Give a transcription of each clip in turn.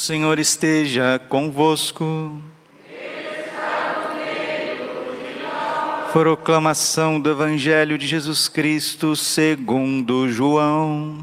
Senhor esteja convosco. Proclamação do Evangelho de Jesus Cristo segundo João.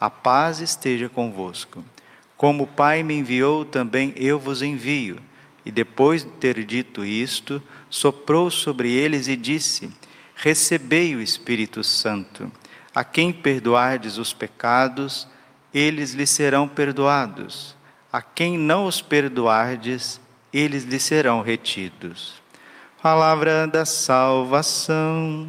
a paz esteja convosco. Como o Pai me enviou, também eu vos envio. E depois de ter dito isto, soprou sobre eles e disse: Recebei o Espírito Santo. A quem perdoardes os pecados, eles lhe serão perdoados. A quem não os perdoardes, eles lhe serão retidos. Palavra da salvação.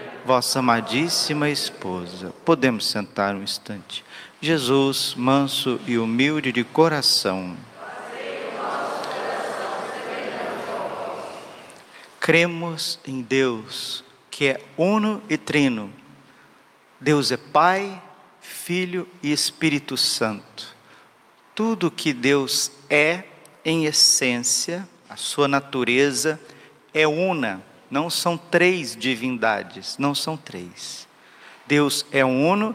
vossa amadíssima esposa. Podemos sentar um instante. Jesus, manso e humilde de coração. Cremos em Deus, que é uno e trino. Deus é Pai, Filho e Espírito Santo. Tudo que Deus é, em essência, a sua natureza, é una não são três divindades, não são três. Deus é uno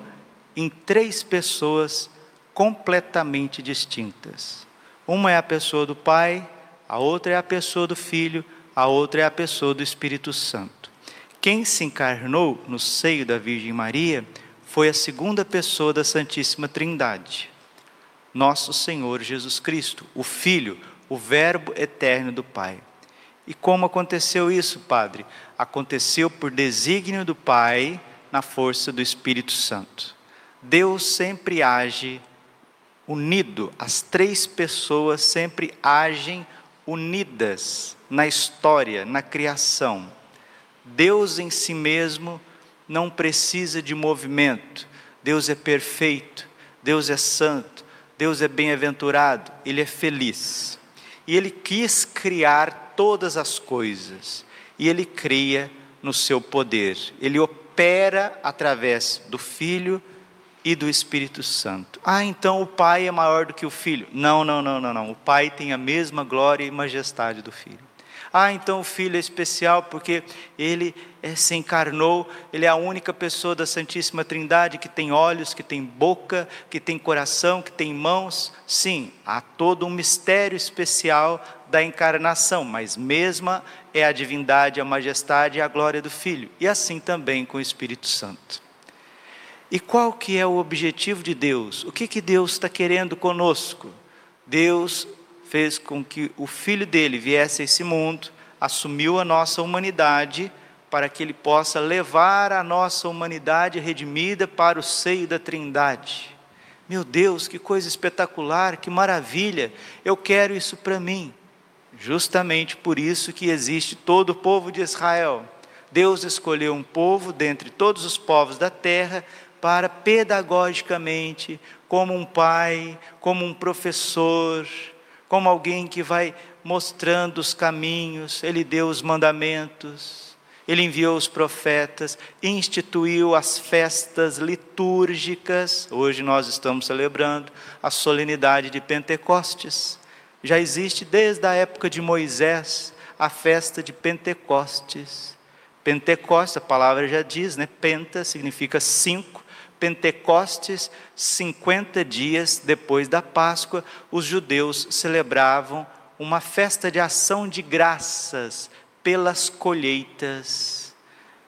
em três pessoas completamente distintas. Uma é a pessoa do Pai, a outra é a pessoa do Filho, a outra é a pessoa do Espírito Santo. Quem se encarnou no seio da Virgem Maria foi a segunda pessoa da Santíssima Trindade, nosso Senhor Jesus Cristo, o Filho, o Verbo eterno do Pai. E como aconteceu isso, Padre? Aconteceu por desígnio do Pai, na força do Espírito Santo. Deus sempre age unido, as três pessoas sempre agem unidas na história, na criação. Deus em si mesmo não precisa de movimento. Deus é perfeito, Deus é santo, Deus é bem-aventurado, Ele é feliz. E Ele quis criar todas as coisas e ele cria no seu poder. Ele opera através do Filho e do Espírito Santo. Ah, então o Pai é maior do que o Filho? Não, não, não, não, não. O Pai tem a mesma glória e majestade do Filho. Ah, então o Filho é especial porque ele se encarnou, ele é a única pessoa da Santíssima Trindade que tem olhos, que tem boca, que tem coração, que tem mãos. Sim, há todo um mistério especial da encarnação, mas mesma é a divindade, a majestade e a glória do Filho. E assim também com o Espírito Santo. E qual que é o objetivo de Deus? O que, que Deus está querendo conosco? Deus fez com que o filho dele viesse a esse mundo, assumiu a nossa humanidade, para que ele possa levar a nossa humanidade redimida para o seio da Trindade. Meu Deus, que coisa espetacular, que maravilha! Eu quero isso para mim. Justamente por isso que existe todo o povo de Israel. Deus escolheu um povo dentre todos os povos da terra para pedagogicamente, como um pai, como um professor, como alguém que vai mostrando os caminhos, ele deu os mandamentos. Ele enviou os profetas, instituiu as festas litúrgicas. Hoje nós estamos celebrando a solenidade de Pentecostes. Já existe desde a época de Moisés a festa de Pentecostes. Pentecostes, a palavra já diz, né? Penta significa cinco. Pentecostes, 50 dias depois da Páscoa, os judeus celebravam uma festa de ação de graças pelas colheitas,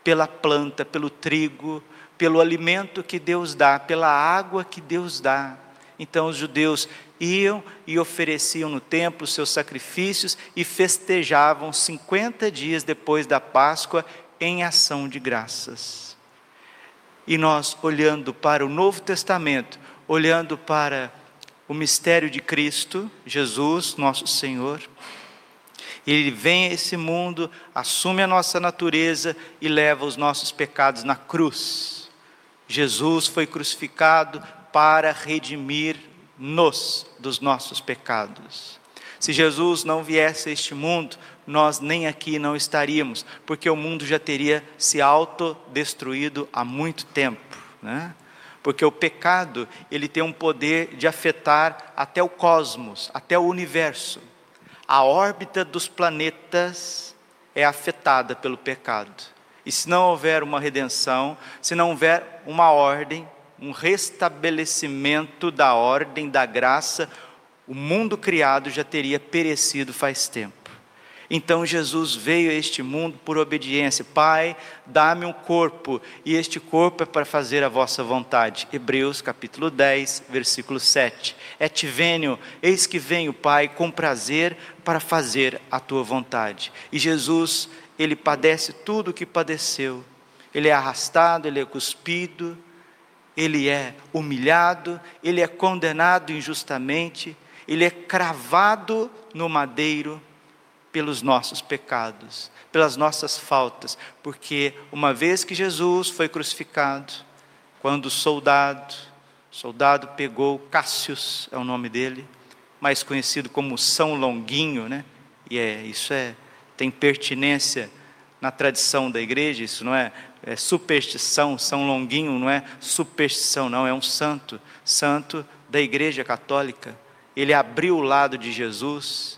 pela planta, pelo trigo, pelo alimento que Deus dá, pela água que Deus dá. Então os judeus iam e ofereciam no templo seus sacrifícios e festejavam 50 dias depois da Páscoa em ação de graças. E nós, olhando para o Novo Testamento, olhando para o mistério de Cristo, Jesus, nosso Senhor, ele vem a esse mundo, assume a nossa natureza e leva os nossos pecados na cruz. Jesus foi crucificado para redimir-nos dos nossos pecados. Se Jesus não viesse a este mundo, nós nem aqui não estaríamos, porque o mundo já teria se autodestruído há muito tempo, né? Porque o pecado, ele tem um poder de afetar até o cosmos, até o universo a órbita dos planetas é afetada pelo pecado. E se não houver uma redenção, se não houver uma ordem, um restabelecimento da ordem da graça, o mundo criado já teria perecido faz tempo. Então Jesus veio a este mundo por obediência. Pai, dá-me um corpo, e este corpo é para fazer a vossa vontade. Hebreus capítulo 10, versículo 7. Et venio, eis que venho, Pai, com prazer para fazer a tua vontade. E Jesus, ele padece tudo o que padeceu. Ele é arrastado, ele é cuspido, ele é humilhado, ele é condenado injustamente, ele é cravado no madeiro pelos nossos pecados, pelas nossas faltas, porque uma vez que Jesus foi crucificado, quando o soldado, soldado pegou Cássius, é o nome dele, mais conhecido como São Longuinho, né? E é, isso é tem pertinência na tradição da igreja, isso não é, é superstição, São Longuinho não é superstição, não, é um santo, santo da igreja católica. Ele abriu o lado de Jesus,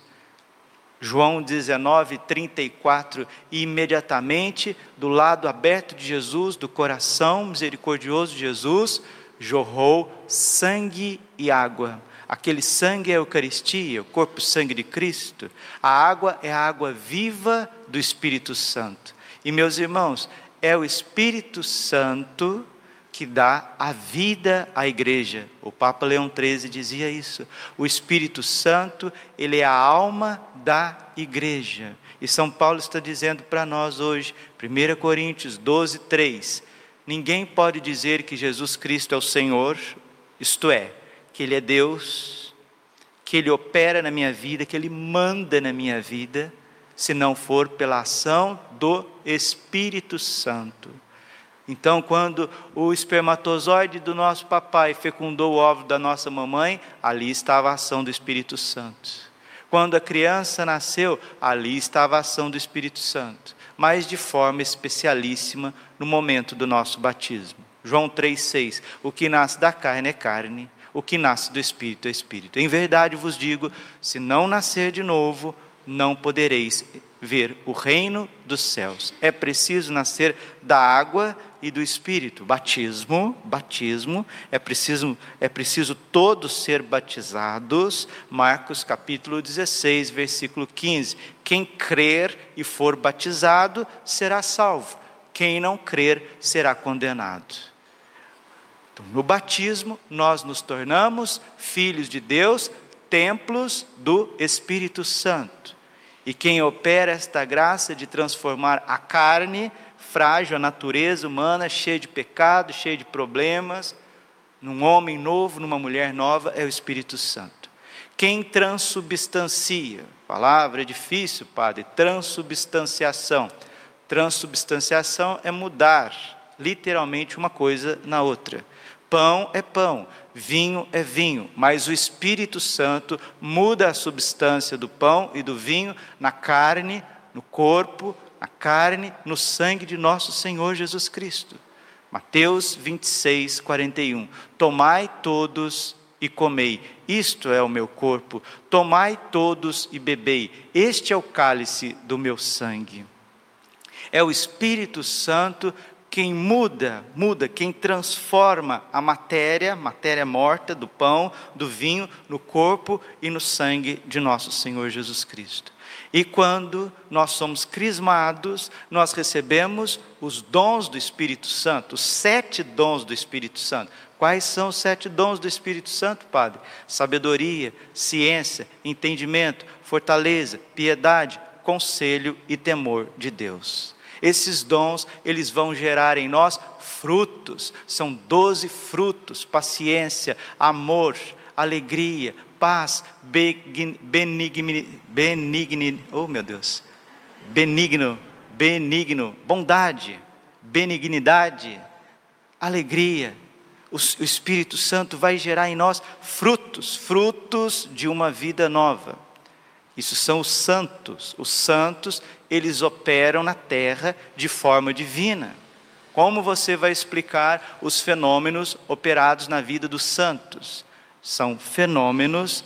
João 19, 34, e imediatamente do lado aberto de Jesus, do coração misericordioso de Jesus, jorrou sangue e água. Aquele sangue é a Eucaristia, o corpo e sangue de Cristo. A água é a água viva do Espírito Santo. E meus irmãos, é o Espírito Santo que dá a vida à igreja. O Papa Leão XIII dizia isso. O Espírito Santo, ele é a alma da igreja. E São Paulo está dizendo para nós hoje, 1 Coríntios 12, 3, ninguém pode dizer que Jesus Cristo é o Senhor, isto é, que Ele é Deus, que Ele opera na minha vida, que Ele manda na minha vida, se não for pela ação do Espírito Santo. Então, quando o espermatozoide do nosso papai fecundou o óvulo da nossa mamãe, ali estava a ação do Espírito Santo. Quando a criança nasceu, ali estava a ação do Espírito Santo, mas de forma especialíssima no momento do nosso batismo. João 3,6: O que nasce da carne é carne, o que nasce do Espírito é Espírito. Em verdade vos digo: se não nascer de novo, não podereis ver o reino dos céus. É preciso nascer da água e do Espírito. Batismo, batismo, é preciso, é preciso todos ser batizados. Marcos capítulo 16, versículo 15. Quem crer e for batizado será salvo. Quem não crer será condenado. Então, no batismo, nós nos tornamos filhos de Deus, templos do Espírito Santo. E quem opera esta graça de transformar a carne frágil, a natureza humana cheia de pecado, cheia de problemas, num homem novo, numa mulher nova, é o Espírito Santo. Quem transubstancia, palavra difícil, padre, transubstanciação. Transubstanciação é mudar literalmente uma coisa na outra. Pão é pão, vinho é vinho, mas o Espírito Santo muda a substância do pão e do vinho na carne, no corpo, na carne, no sangue de nosso Senhor Jesus Cristo. Mateus 26, 41. Tomai todos e comei, isto é o meu corpo. Tomai todos e bebei, este é o cálice do meu sangue. É o Espírito Santo quem muda, muda, quem transforma a matéria, matéria morta do pão, do vinho, no corpo e no sangue de nosso Senhor Jesus Cristo. E quando nós somos crismados, nós recebemos os dons do Espírito Santo, os sete dons do Espírito Santo. Quais são os sete dons do Espírito Santo, Padre? Sabedoria, ciência, entendimento, fortaleza, piedade, conselho e temor de Deus. Esses dons, eles vão gerar em nós frutos, são doze frutos: paciência, amor, alegria, paz, benigno, oh meu Deus, benigno, benigno, bondade, benignidade, alegria. O, o Espírito Santo vai gerar em nós frutos, frutos de uma vida nova. Isso são os santos. Os santos, eles operam na terra de forma divina. Como você vai explicar os fenômenos operados na vida dos santos? São fenômenos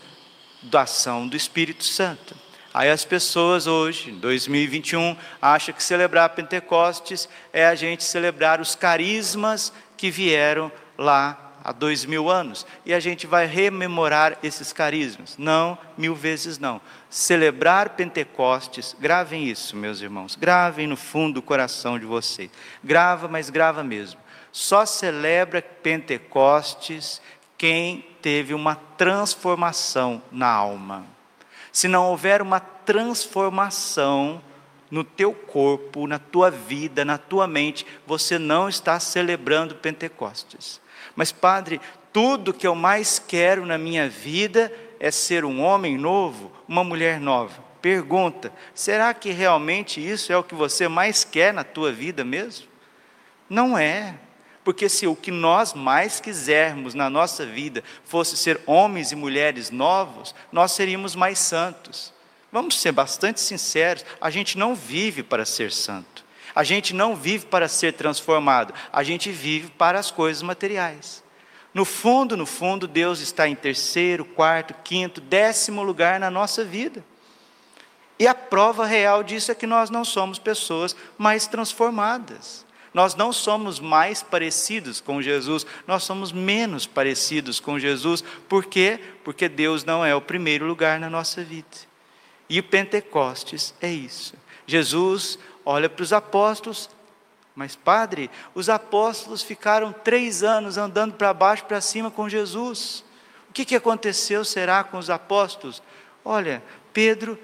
da ação do Espírito Santo. Aí as pessoas hoje, em 2021, acham que celebrar Pentecostes é a gente celebrar os carismas que vieram lá há dois mil anos. E a gente vai rememorar esses carismas. Não, mil vezes não. Celebrar Pentecostes, gravem isso, meus irmãos, gravem no fundo do coração de vocês. Grava, mas grava mesmo. Só celebra Pentecostes quem teve uma transformação na alma. Se não houver uma transformação no teu corpo, na tua vida, na tua mente, você não está celebrando Pentecostes. Mas, Padre, tudo que eu mais quero na minha vida é ser um homem novo, uma mulher nova. Pergunta: será que realmente isso é o que você mais quer na tua vida mesmo? Não é. Porque se o que nós mais quisermos na nossa vida fosse ser homens e mulheres novos, nós seríamos mais santos. Vamos ser bastante sinceros, a gente não vive para ser santo. A gente não vive para ser transformado, a gente vive para as coisas materiais. No fundo, no fundo, Deus está em terceiro, quarto, quinto, décimo lugar na nossa vida. E a prova real disso é que nós não somos pessoas mais transformadas. Nós não somos mais parecidos com Jesus, nós somos menos parecidos com Jesus. Por quê? Porque Deus não é o primeiro lugar na nossa vida. E o Pentecostes é isso. Jesus olha para os apóstolos, mas, padre, os apóstolos ficaram três anos andando para baixo para cima com Jesus. O que, que aconteceu, será, com os apóstolos? Olha, Pedro,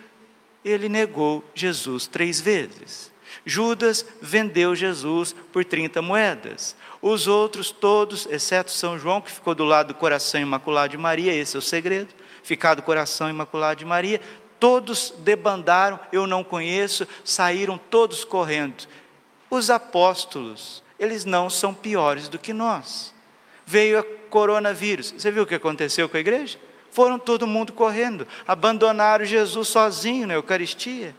ele negou Jesus três vezes. Judas vendeu Jesus por 30 moedas. Os outros todos, exceto São João, que ficou do lado do coração imaculado de Maria, esse é o segredo, ficar do coração imaculado de Maria, todos debandaram, eu não conheço, saíram todos correndo os apóstolos, eles não são piores do que nós. Veio a coronavírus, você viu o que aconteceu com a igreja? Foram todo mundo correndo, abandonaram Jesus sozinho na Eucaristia.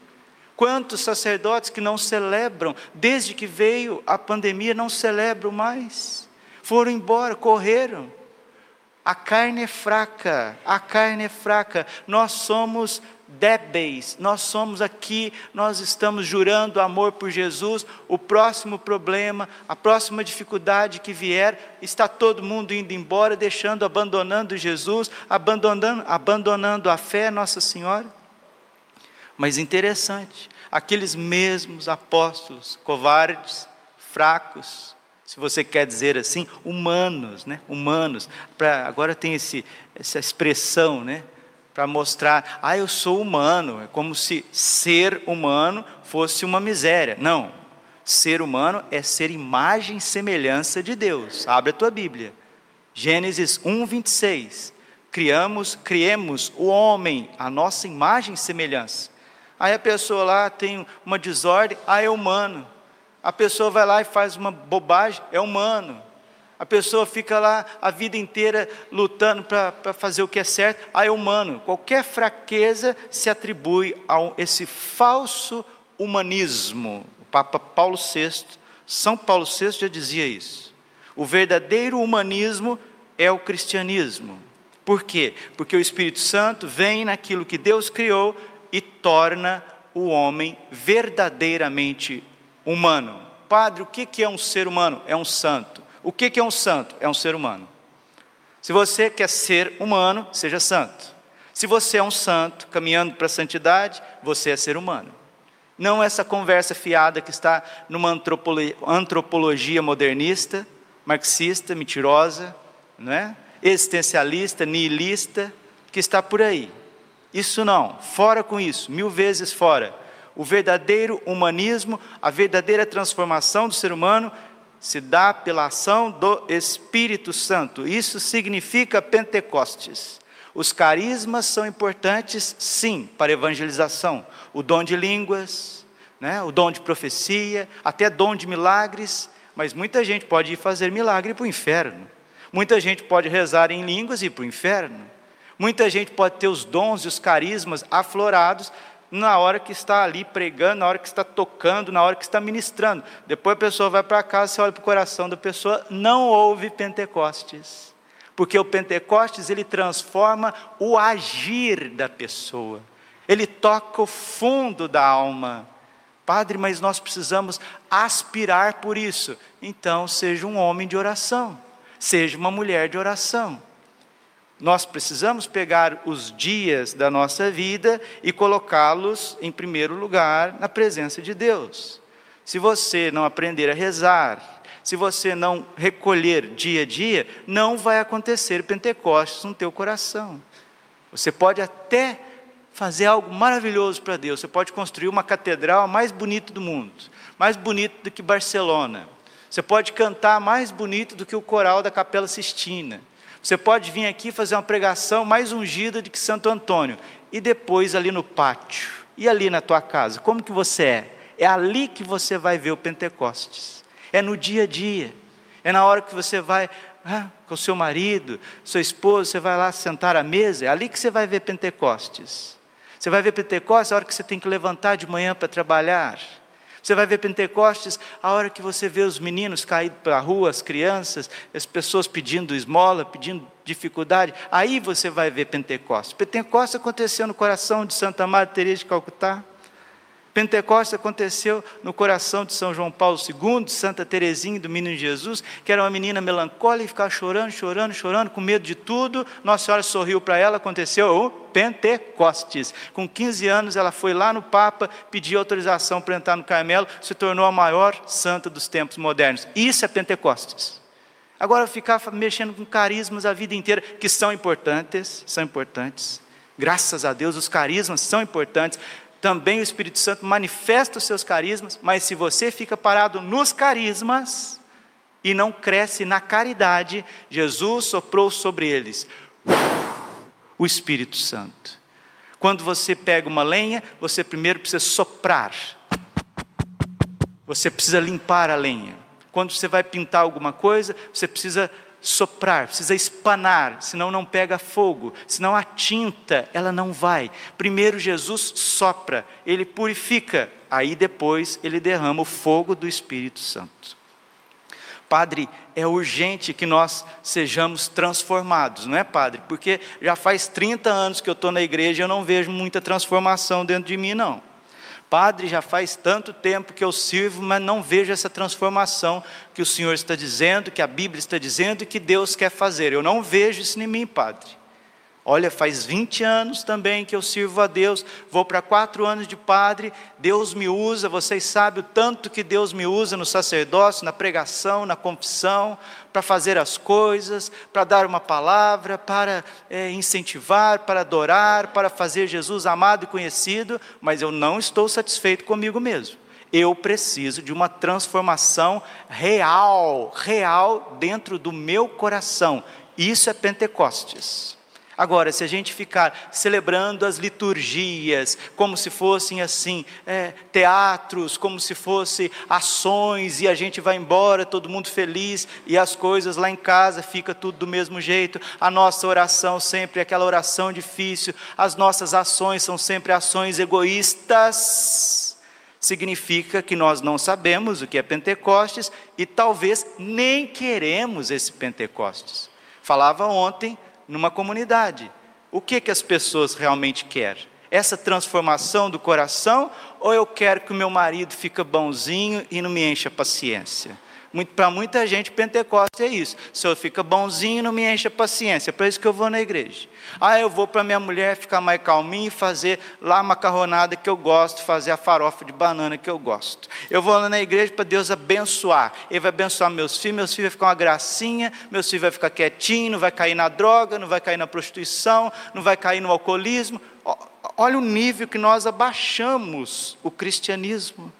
Quantos sacerdotes que não celebram, desde que veio a pandemia, não celebram mais. Foram embora, correram. A carne é fraca, a carne é fraca. Nós somos débeis, nós somos aqui, nós estamos jurando amor por Jesus, o próximo problema, a próxima dificuldade que vier, está todo mundo indo embora, deixando, abandonando Jesus, abandonando, abandonando a fé, Nossa Senhora. Mas interessante, aqueles mesmos apóstolos, covardes, fracos, se você quer dizer assim, humanos, né? Humanos. Pra, agora tem esse, essa expressão, né? para mostrar, ah, eu sou humano, é como se ser humano fosse uma miséria. Não, ser humano é ser imagem e semelhança de Deus. Abre a tua Bíblia. Gênesis 1, 26. Criamos, criemos o homem, a nossa imagem e semelhança. Aí a pessoa lá tem uma desordem, ah, é humano. A pessoa vai lá e faz uma bobagem, é humano. A pessoa fica lá a vida inteira lutando para fazer o que é certo. Ah, é humano. Qualquer fraqueza se atribui a esse falso humanismo. O Papa Paulo VI, São Paulo VI já dizia isso. O verdadeiro humanismo é o cristianismo. Por quê? Porque o Espírito Santo vem naquilo que Deus criou e torna o homem verdadeiramente humano. Padre, o que é um ser humano? É um santo. O que é um santo? É um ser humano. Se você quer ser humano, seja santo. Se você é um santo, caminhando para a santidade, você é ser humano. Não essa conversa fiada que está numa antropologia modernista, marxista, mentirosa, não é? existencialista, nihilista, que está por aí. Isso não, fora com isso, mil vezes fora. O verdadeiro humanismo, a verdadeira transformação do ser humano se dá pela ação do Espírito Santo. Isso significa Pentecostes. Os carismas são importantes, sim, para evangelização. O dom de línguas, né? o dom de profecia, até dom de milagres, mas muita gente pode ir fazer milagre para o inferno. Muita gente pode rezar em línguas e ir para o inferno. Muita gente pode ter os dons e os carismas aflorados na hora que está ali pregando, na hora que está tocando, na hora que está ministrando. Depois a pessoa vai para casa, você olha para o coração da pessoa, não houve Pentecostes. Porque o Pentecostes ele transforma o agir da pessoa. Ele toca o fundo da alma. Padre, mas nós precisamos aspirar por isso. Então, seja um homem de oração seja uma mulher de oração. Nós precisamos pegar os dias da nossa vida e colocá-los em primeiro lugar na presença de Deus. Se você não aprender a rezar, se você não recolher dia a dia, não vai acontecer Pentecostes no teu coração. Você pode até fazer algo maravilhoso para Deus. Você pode construir uma catedral mais bonita do mundo, mais bonita do que Barcelona. Você pode cantar mais bonito do que o coral da Capela Sistina. Você pode vir aqui fazer uma pregação mais ungida do que Santo Antônio. E depois ali no pátio. E ali na tua casa. Como que você é? É ali que você vai ver o Pentecostes. É no dia a dia. É na hora que você vai ah, com o seu marido, sua esposa, você vai lá sentar à mesa. É ali que você vai ver Pentecostes. Você vai ver Pentecostes a hora que você tem que levantar de manhã para trabalhar. Você vai ver Pentecostes a hora que você vê os meninos caídos pela rua, as crianças, as pessoas pedindo esmola, pedindo dificuldade. Aí você vai ver Pentecostes. Pentecostes aconteceu no coração de Santa Maria Teresa de Calcutá. Pentecostes aconteceu no coração de São João Paulo II, de Santa Teresinha do Menino Jesus, que era uma menina melancólica e ficava chorando, chorando, chorando, com medo de tudo. Nossa Senhora sorriu para ela, aconteceu o Pentecostes. Com 15 anos, ela foi lá no Papa, pediu autorização para entrar no Carmelo, se tornou a maior santa dos tempos modernos. Isso é Pentecostes. Agora, ficar mexendo com carismas a vida inteira, que são importantes, são importantes. Graças a Deus, os carismas são importantes, também o Espírito Santo manifesta os seus carismas, mas se você fica parado nos carismas e não cresce na caridade, Jesus soprou sobre eles o Espírito Santo. Quando você pega uma lenha, você primeiro precisa soprar. Você precisa limpar a lenha. Quando você vai pintar alguma coisa, você precisa soprar, precisa espanar, senão não pega fogo, senão a tinta, ela não vai. Primeiro Jesus sopra, ele purifica, aí depois ele derrama o fogo do Espírito Santo. Padre, é urgente que nós sejamos transformados, não é, Padre? Porque já faz 30 anos que eu estou na igreja e eu não vejo muita transformação dentro de mim, não. Padre, já faz tanto tempo que eu sirvo, mas não vejo essa transformação que o Senhor está dizendo, que a Bíblia está dizendo e que Deus quer fazer. Eu não vejo isso em mim, Padre. Olha, faz 20 anos também que eu sirvo a Deus, vou para quatro anos de padre, Deus me usa, vocês sabem o tanto que Deus me usa no sacerdócio, na pregação, na confissão, para fazer as coisas, para dar uma palavra, para é, incentivar, para adorar, para fazer Jesus amado e conhecido, mas eu não estou satisfeito comigo mesmo. Eu preciso de uma transformação real, real dentro do meu coração. Isso é Pentecostes. Agora, se a gente ficar celebrando as liturgias, como se fossem assim, é, teatros, como se fossem ações, e a gente vai embora, todo mundo feliz, e as coisas lá em casa fica tudo do mesmo jeito, a nossa oração sempre é aquela oração difícil, as nossas ações são sempre ações egoístas. significa que nós não sabemos o que é Pentecostes e talvez nem queremos esse Pentecostes. Falava ontem numa comunidade. O que, que as pessoas realmente querem? Essa transformação do coração ou eu quero que o meu marido fique bonzinho e não me encha a paciência? Para muita gente, Pentecostes é isso. O senhor fica bonzinho, não me enche a paciência. É para isso que eu vou na igreja. Ah, eu vou para minha mulher ficar mais calminha e fazer lá a macarronada que eu gosto, fazer a farofa de banana que eu gosto. Eu vou lá na igreja para Deus abençoar. Ele vai abençoar meus filhos, meus filhos vão ficar uma gracinha, meus filhos vão ficar quietinhos, não vai cair na droga, não vai cair na prostituição, não vai cair no alcoolismo. Olha o nível que nós abaixamos o cristianismo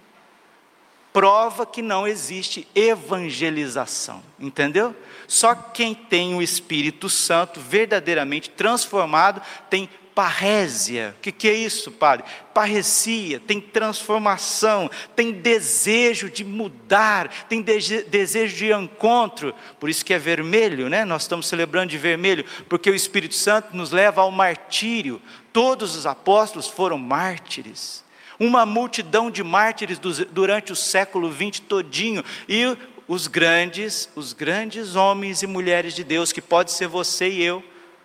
prova que não existe evangelização, entendeu? Só quem tem o Espírito Santo verdadeiramente transformado tem parrésia. O que, que é isso, padre? Parresia, tem transformação, tem desejo de mudar, tem de desejo de encontro. Por isso que é vermelho, né? Nós estamos celebrando de vermelho, porque o Espírito Santo nos leva ao martírio. Todos os apóstolos foram mártires uma multidão de mártires durante o século XX todinho, e os grandes, os grandes homens e mulheres de Deus, que pode ser você e eu,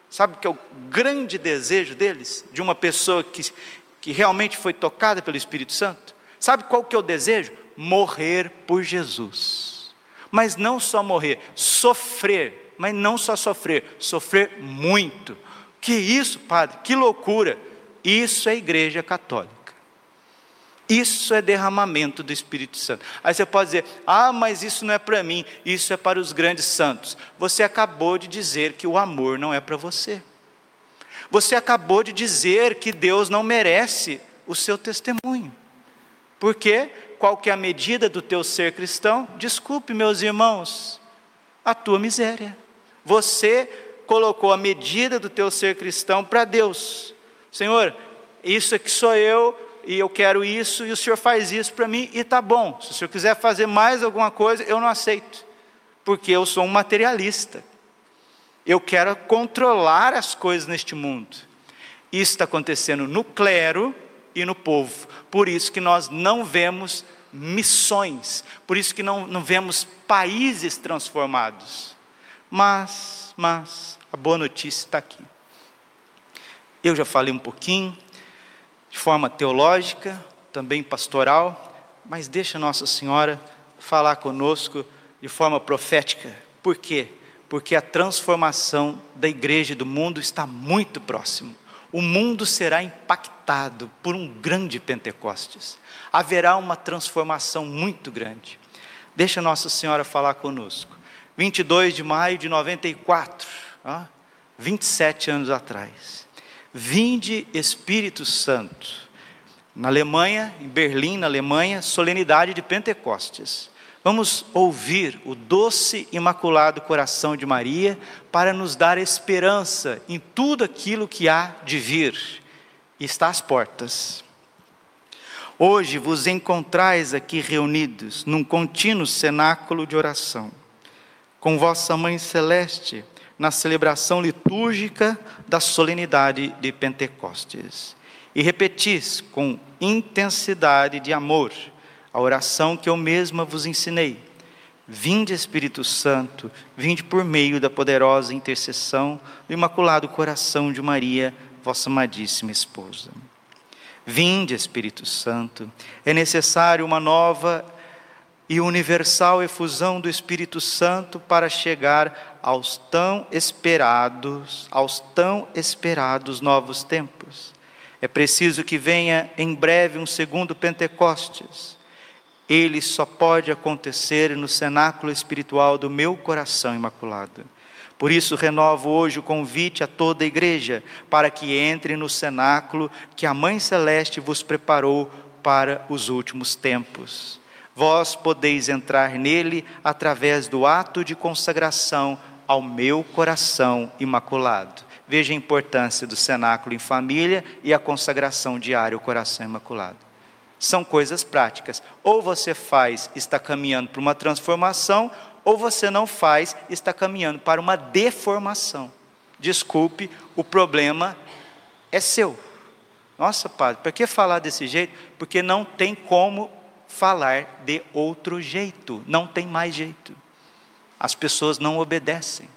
sabe o que é o grande desejo deles, de uma pessoa que, que realmente foi tocada pelo Espírito Santo? Sabe qual que é o desejo? Morrer por Jesus. Mas não só morrer, sofrer, mas não só sofrer, sofrer muito. Que isso, padre? Que loucura! Isso é a igreja católica. Isso é derramamento do Espírito Santo. Aí você pode dizer: ah, mas isso não é para mim, isso é para os grandes santos. Você acabou de dizer que o amor não é para você. Você acabou de dizer que Deus não merece o seu testemunho. Porque qual que é a medida do teu ser cristão? Desculpe, meus irmãos, a tua miséria. Você colocou a medida do teu ser cristão para Deus. Senhor, isso é que sou eu, e eu quero isso, e o senhor faz isso para mim, e tá bom. Se o senhor quiser fazer mais alguma coisa, eu não aceito, porque eu sou um materialista. Eu quero controlar as coisas neste mundo. Isso está acontecendo no clero e no povo. Por isso que nós não vemos missões, por isso que não, não vemos países transformados. Mas, mas, a boa notícia está aqui. Eu já falei um pouquinho, de forma teológica, também pastoral, mas deixa Nossa Senhora falar conosco de forma profética. Por quê? Porque a transformação da igreja e do mundo está muito próximo. O mundo será impactado por um grande Pentecostes. Haverá uma transformação muito grande. Deixa Nossa Senhora falar conosco. 22 de maio de 94, ó, 27 anos atrás. Vinde Espírito Santo. Na Alemanha, em Berlim, na Alemanha, solenidade de Pentecostes. Vamos ouvir o doce imaculado coração de Maria para nos dar esperança em tudo aquilo que há de vir. Está às portas. Hoje vos encontrais aqui reunidos num contínuo cenáculo de oração, com vossa Mãe Celeste na celebração litúrgica da solenidade de Pentecostes. E repetis com intensidade de amor a oração que eu mesma vos ensinei. Vinde Espírito Santo, vinde por meio da poderosa intercessão do Imaculado Coração de Maria, vossa amadíssima esposa. Vinde Espírito Santo, é necessário uma nova e universal efusão do Espírito Santo para chegar aos tão esperados, aos tão esperados novos tempos. É preciso que venha em breve um segundo Pentecostes. Ele só pode acontecer no cenáculo espiritual do meu coração imaculado. Por isso, renovo hoje o convite a toda a igreja para que entre no cenáculo que a Mãe Celeste vos preparou para os últimos tempos vós podeis entrar nele através do ato de consagração ao meu coração imaculado. Veja a importância do cenáculo em família e a consagração diária ao coração imaculado. São coisas práticas. Ou você faz, está caminhando para uma transformação, ou você não faz, está caminhando para uma deformação. Desculpe, o problema é seu. Nossa, padre, para que falar desse jeito? Porque não tem como falar de outro jeito, não tem mais jeito. As pessoas não obedecem.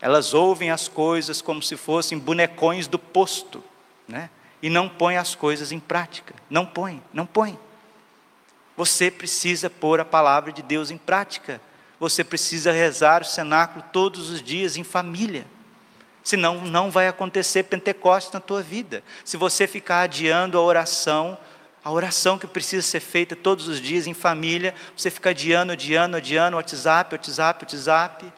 Elas ouvem as coisas como se fossem bonecões do posto, né? E não põem as coisas em prática. Não põe, não põe. Você precisa pôr a palavra de Deus em prática. Você precisa rezar o cenáculo todos os dias em família. Senão não vai acontecer Pentecostes na tua vida. Se você ficar adiando a oração, a oração que precisa ser feita todos os dias em família, você fica adiando, adiando, adiando, WhatsApp, WhatsApp, WhatsApp,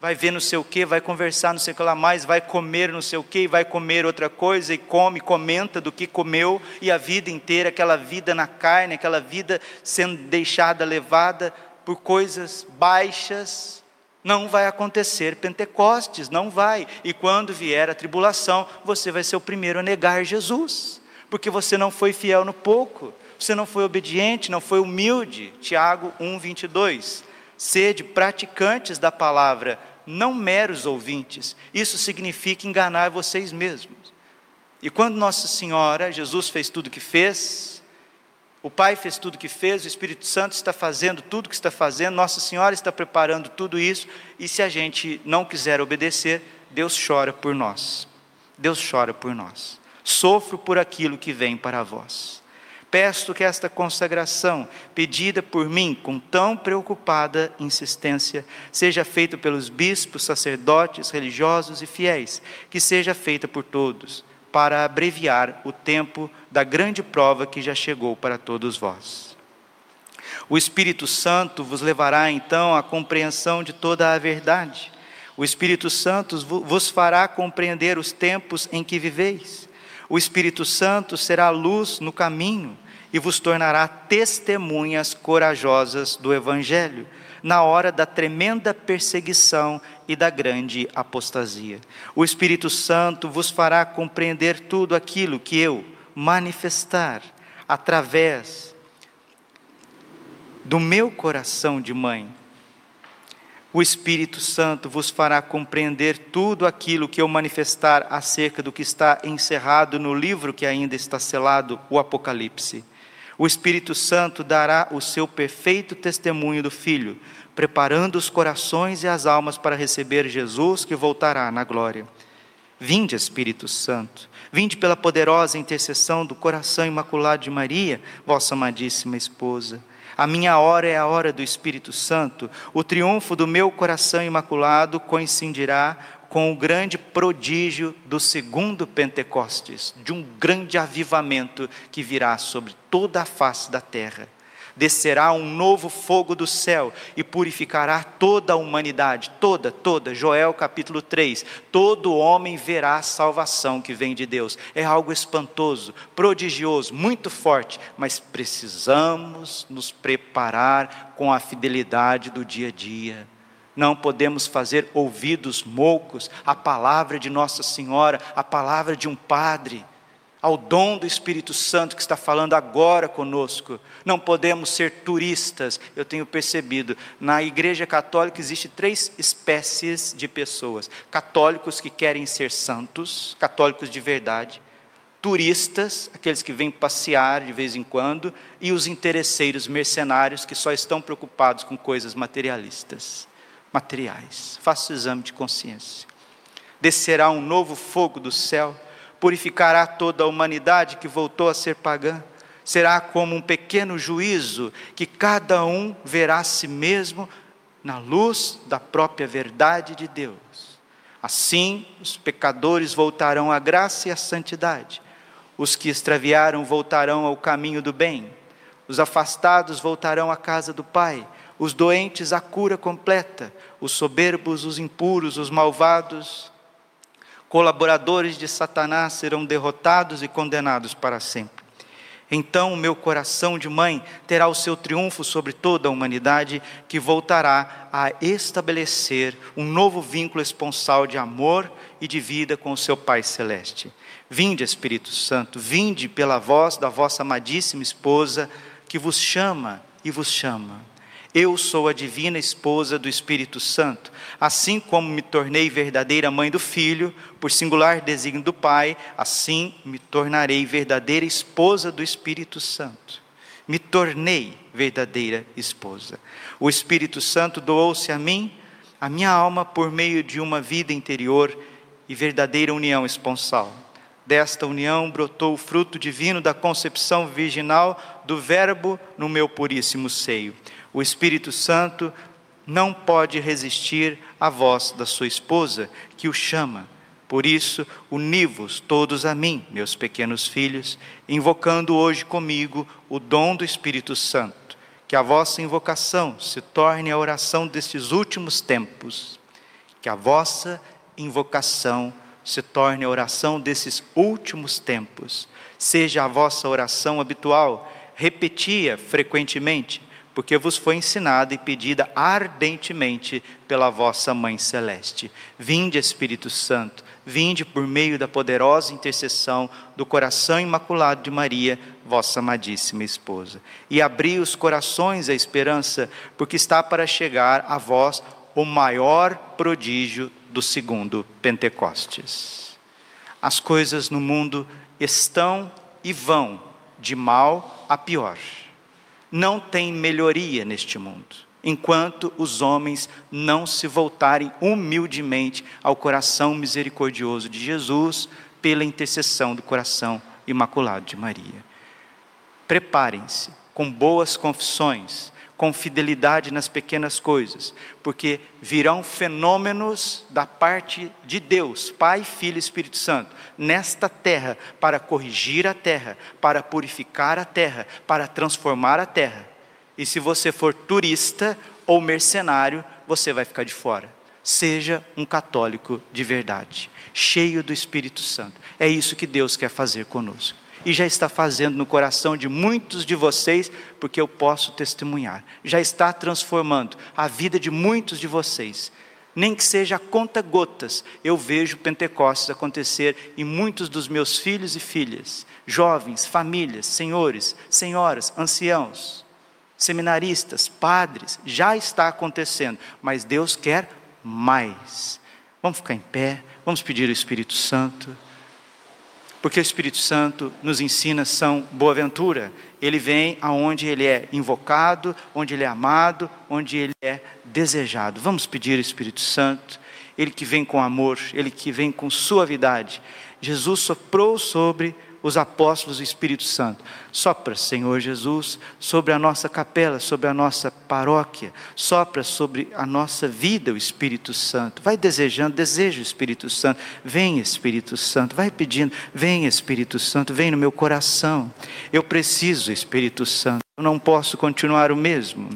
vai ver não sei o que, vai conversar não sei o que lá mais, vai comer não sei o que, vai comer outra coisa, e come, comenta do que comeu, e a vida inteira, aquela vida na carne, aquela vida sendo deixada, levada por coisas baixas, não vai acontecer. Pentecostes, não vai. E quando vier a tribulação, você vai ser o primeiro a negar Jesus, porque você não foi fiel no pouco, você não foi obediente, não foi humilde. Tiago 1, 22. Sede praticantes da palavra, não meros ouvintes. Isso significa enganar vocês mesmos. E quando Nossa Senhora, Jesus fez tudo o que fez, o Pai fez tudo o que fez, o Espírito Santo está fazendo tudo o que está fazendo, Nossa Senhora está preparando tudo isso, e se a gente não quiser obedecer, Deus chora por nós. Deus chora por nós. Sofro por aquilo que vem para vós. Peço que esta consagração, pedida por mim com tão preocupada insistência, seja feita pelos bispos, sacerdotes, religiosos e fiéis, que seja feita por todos, para abreviar o tempo da grande prova que já chegou para todos vós. O Espírito Santo vos levará então à compreensão de toda a verdade. O Espírito Santo vos fará compreender os tempos em que viveis o Espírito Santo será luz no caminho e vos tornará testemunhas corajosas do Evangelho, na hora da tremenda perseguição e da grande apostasia. O Espírito Santo vos fará compreender tudo aquilo que eu manifestar através do meu coração de mãe o Espírito Santo vos fará compreender tudo aquilo que eu manifestar acerca do que está encerrado no livro que ainda está selado, o Apocalipse. O Espírito Santo dará o seu perfeito testemunho do Filho, preparando os corações e as almas para receber Jesus que voltará na glória. Vinde, Espírito Santo, vinde pela poderosa intercessão do coração imaculado de Maria, vossa amadíssima esposa. A minha hora é a hora do Espírito Santo. O triunfo do meu coração imaculado coincidirá com o grande prodígio do segundo Pentecostes, de um grande avivamento que virá sobre toda a face da terra descerá um novo fogo do céu e purificará toda a humanidade, toda, toda. Joel capítulo 3. Todo homem verá a salvação que vem de Deus. É algo espantoso, prodigioso, muito forte, mas precisamos nos preparar com a fidelidade do dia a dia. Não podemos fazer ouvidos moucos à palavra de Nossa Senhora, à palavra de um padre ao dom do Espírito Santo que está falando agora conosco. Não podemos ser turistas. Eu tenho percebido, na Igreja Católica existe três espécies de pessoas: católicos que querem ser santos, católicos de verdade, turistas, aqueles que vêm passear de vez em quando, e os interesseiros mercenários que só estão preocupados com coisas materialistas, materiais. Faça o exame de consciência. Descerá um novo fogo do céu purificará toda a humanidade que voltou a ser pagã. Será como um pequeno juízo que cada um verá a si mesmo na luz da própria verdade de Deus. Assim, os pecadores voltarão à graça e à santidade. Os que extraviaram voltarão ao caminho do bem. Os afastados voltarão à casa do Pai. Os doentes à cura completa. Os soberbos, os impuros, os malvados colaboradores de Satanás serão derrotados e condenados para sempre. Então o meu coração de mãe terá o seu triunfo sobre toda a humanidade, que voltará a estabelecer um novo vínculo esponsal de amor e de vida com o seu Pai Celeste. Vinde, Espírito Santo, vinde pela voz da vossa amadíssima esposa, que vos chama e vos chama. Eu sou a divina esposa do Espírito Santo. Assim como me tornei verdadeira mãe do Filho, por singular desígnio do Pai, assim me tornarei verdadeira esposa do Espírito Santo. Me tornei verdadeira esposa. O Espírito Santo doou-se a mim, a minha alma, por meio de uma vida interior e verdadeira união esponsal. Desta união brotou o fruto divino da concepção virginal do Verbo no meu puríssimo seio. O Espírito Santo não pode resistir à voz da sua esposa, que o chama. Por isso, uni-vos todos a mim, meus pequenos filhos, invocando hoje comigo o dom do Espírito Santo. Que a vossa invocação se torne a oração destes últimos tempos. Que a vossa invocação se torne a oração desses últimos tempos. Seja a vossa oração habitual, repetia frequentemente porque vos foi ensinada e pedida ardentemente pela vossa Mãe Celeste. Vinde, Espírito Santo, vinde por meio da poderosa intercessão do coração imaculado de Maria, vossa amadíssima esposa. E abri os corações à esperança, porque está para chegar a vós o maior prodígio do segundo Pentecostes. As coisas no mundo estão e vão de mal a pior não tem melhoria neste mundo, enquanto os homens não se voltarem humildemente ao coração misericordioso de Jesus pela intercessão do coração imaculado de Maria. Preparem-se com boas confissões, com fidelidade nas pequenas coisas, porque virão fenômenos da parte de Deus, Pai, Filho e Espírito Santo, nesta terra, para corrigir a terra, para purificar a terra, para transformar a terra. E se você for turista ou mercenário, você vai ficar de fora. Seja um católico de verdade, cheio do Espírito Santo. É isso que Deus quer fazer conosco e já está fazendo no coração de muitos de vocês, porque eu posso testemunhar. Já está transformando a vida de muitos de vocês. Nem que seja a conta gotas, eu vejo Pentecostes acontecer em muitos dos meus filhos e filhas, jovens, famílias, senhores, senhoras, anciãos, seminaristas, padres, já está acontecendo, mas Deus quer mais. Vamos ficar em pé, vamos pedir o Espírito Santo porque o Espírito Santo nos ensina São Boaventura. Ele vem aonde ele é invocado, onde ele é amado, onde ele é desejado. Vamos pedir ao Espírito Santo, ele que vem com amor, ele que vem com suavidade. Jesus soprou sobre os apóstolos e o Espírito Santo. Sopra, Senhor Jesus, sobre a nossa capela, sobre a nossa paróquia, sopra sobre a nossa vida o Espírito Santo. Vai desejando, deseja o Espírito Santo. Vem, Espírito Santo, vai pedindo, vem, Espírito Santo, vem no meu coração. Eu preciso, Espírito Santo, eu não posso continuar o mesmo.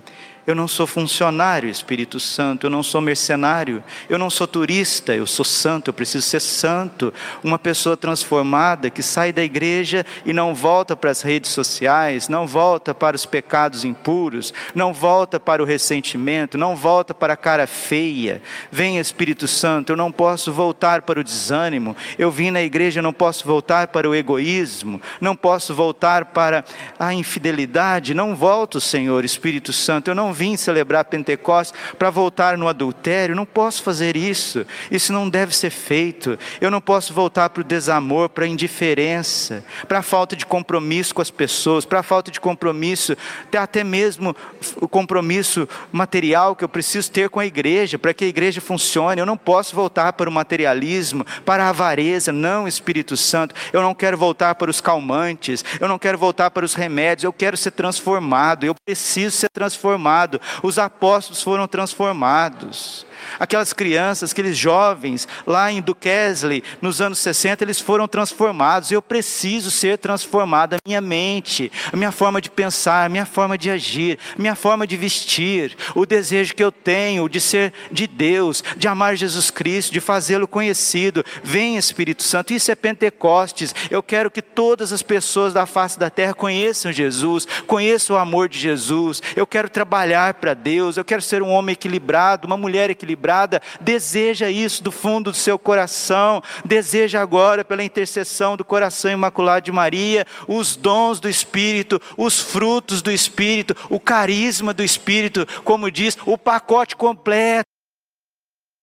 Eu não sou funcionário, Espírito Santo, eu não sou mercenário, eu não sou turista, eu sou santo, eu preciso ser santo. Uma pessoa transformada que sai da igreja e não volta para as redes sociais, não volta para os pecados impuros, não volta para o ressentimento, não volta para a cara feia. Vem, Espírito Santo, eu não posso voltar para o desânimo, eu vim na igreja, não posso voltar para o egoísmo, não posso voltar para a infidelidade, não volto, Senhor, Espírito Santo, eu não vim celebrar Pentecostes para voltar no adultério, não posso fazer isso, isso não deve ser feito. Eu não posso voltar para o desamor, para a indiferença, para a falta de compromisso com as pessoas, para a falta de compromisso, até mesmo o compromisso material que eu preciso ter com a igreja, para que a igreja funcione. Eu não posso voltar para o materialismo, para a avareza, não, Espírito Santo. Eu não quero voltar para os calmantes, eu não quero voltar para os remédios, eu quero ser transformado, eu preciso ser transformado transformado, os apóstolos foram transformados. Aquelas crianças, aqueles jovens lá em Duquesne, nos anos 60, eles foram transformados. Eu preciso ser transformado, a minha mente, a minha forma de pensar, a minha forma de agir, a minha forma de vestir, o desejo que eu tenho de ser de Deus, de amar Jesus Cristo, de fazê-lo conhecido. Vem Espírito Santo, isso é Pentecostes. Eu quero que todas as pessoas da face da terra conheçam Jesus, conheçam o amor de Jesus. Eu quero trabalhar para Deus, eu quero ser um homem equilibrado, uma mulher equilibrada equilibrada. Deseja isso do fundo do seu coração. Deseja agora, pela intercessão do coração imaculado de Maria, os dons do Espírito, os frutos do Espírito, o carisma do Espírito, como diz, o pacote completo.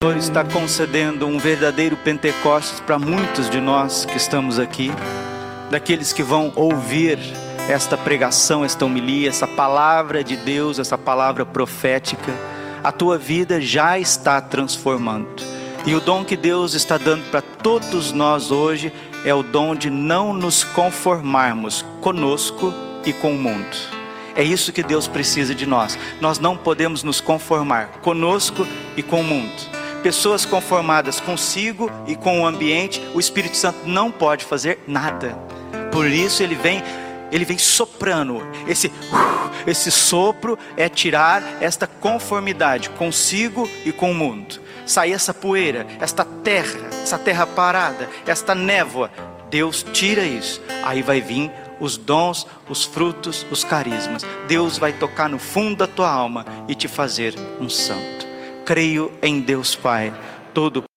O Senhor está concedendo um verdadeiro Pentecostes para muitos de nós que estamos aqui, daqueles que vão ouvir esta pregação, esta homilia, essa palavra de Deus, essa palavra profética, a tua vida já está transformando. E o dom que Deus está dando para todos nós hoje é o dom de não nos conformarmos conosco e com o mundo. É isso que Deus precisa de nós. Nós não podemos nos conformar conosco e com o mundo. Pessoas conformadas consigo e com o ambiente, o Espírito Santo não pode fazer nada. Por isso ele vem ele vem soprando. Esse, uh, esse sopro é tirar esta conformidade consigo e com o mundo. Sair essa poeira, esta terra, essa terra parada, esta névoa. Deus tira isso. Aí vai vir os dons, os frutos, os carismas. Deus vai tocar no fundo da tua alma e te fazer um santo. Creio em Deus Pai, todo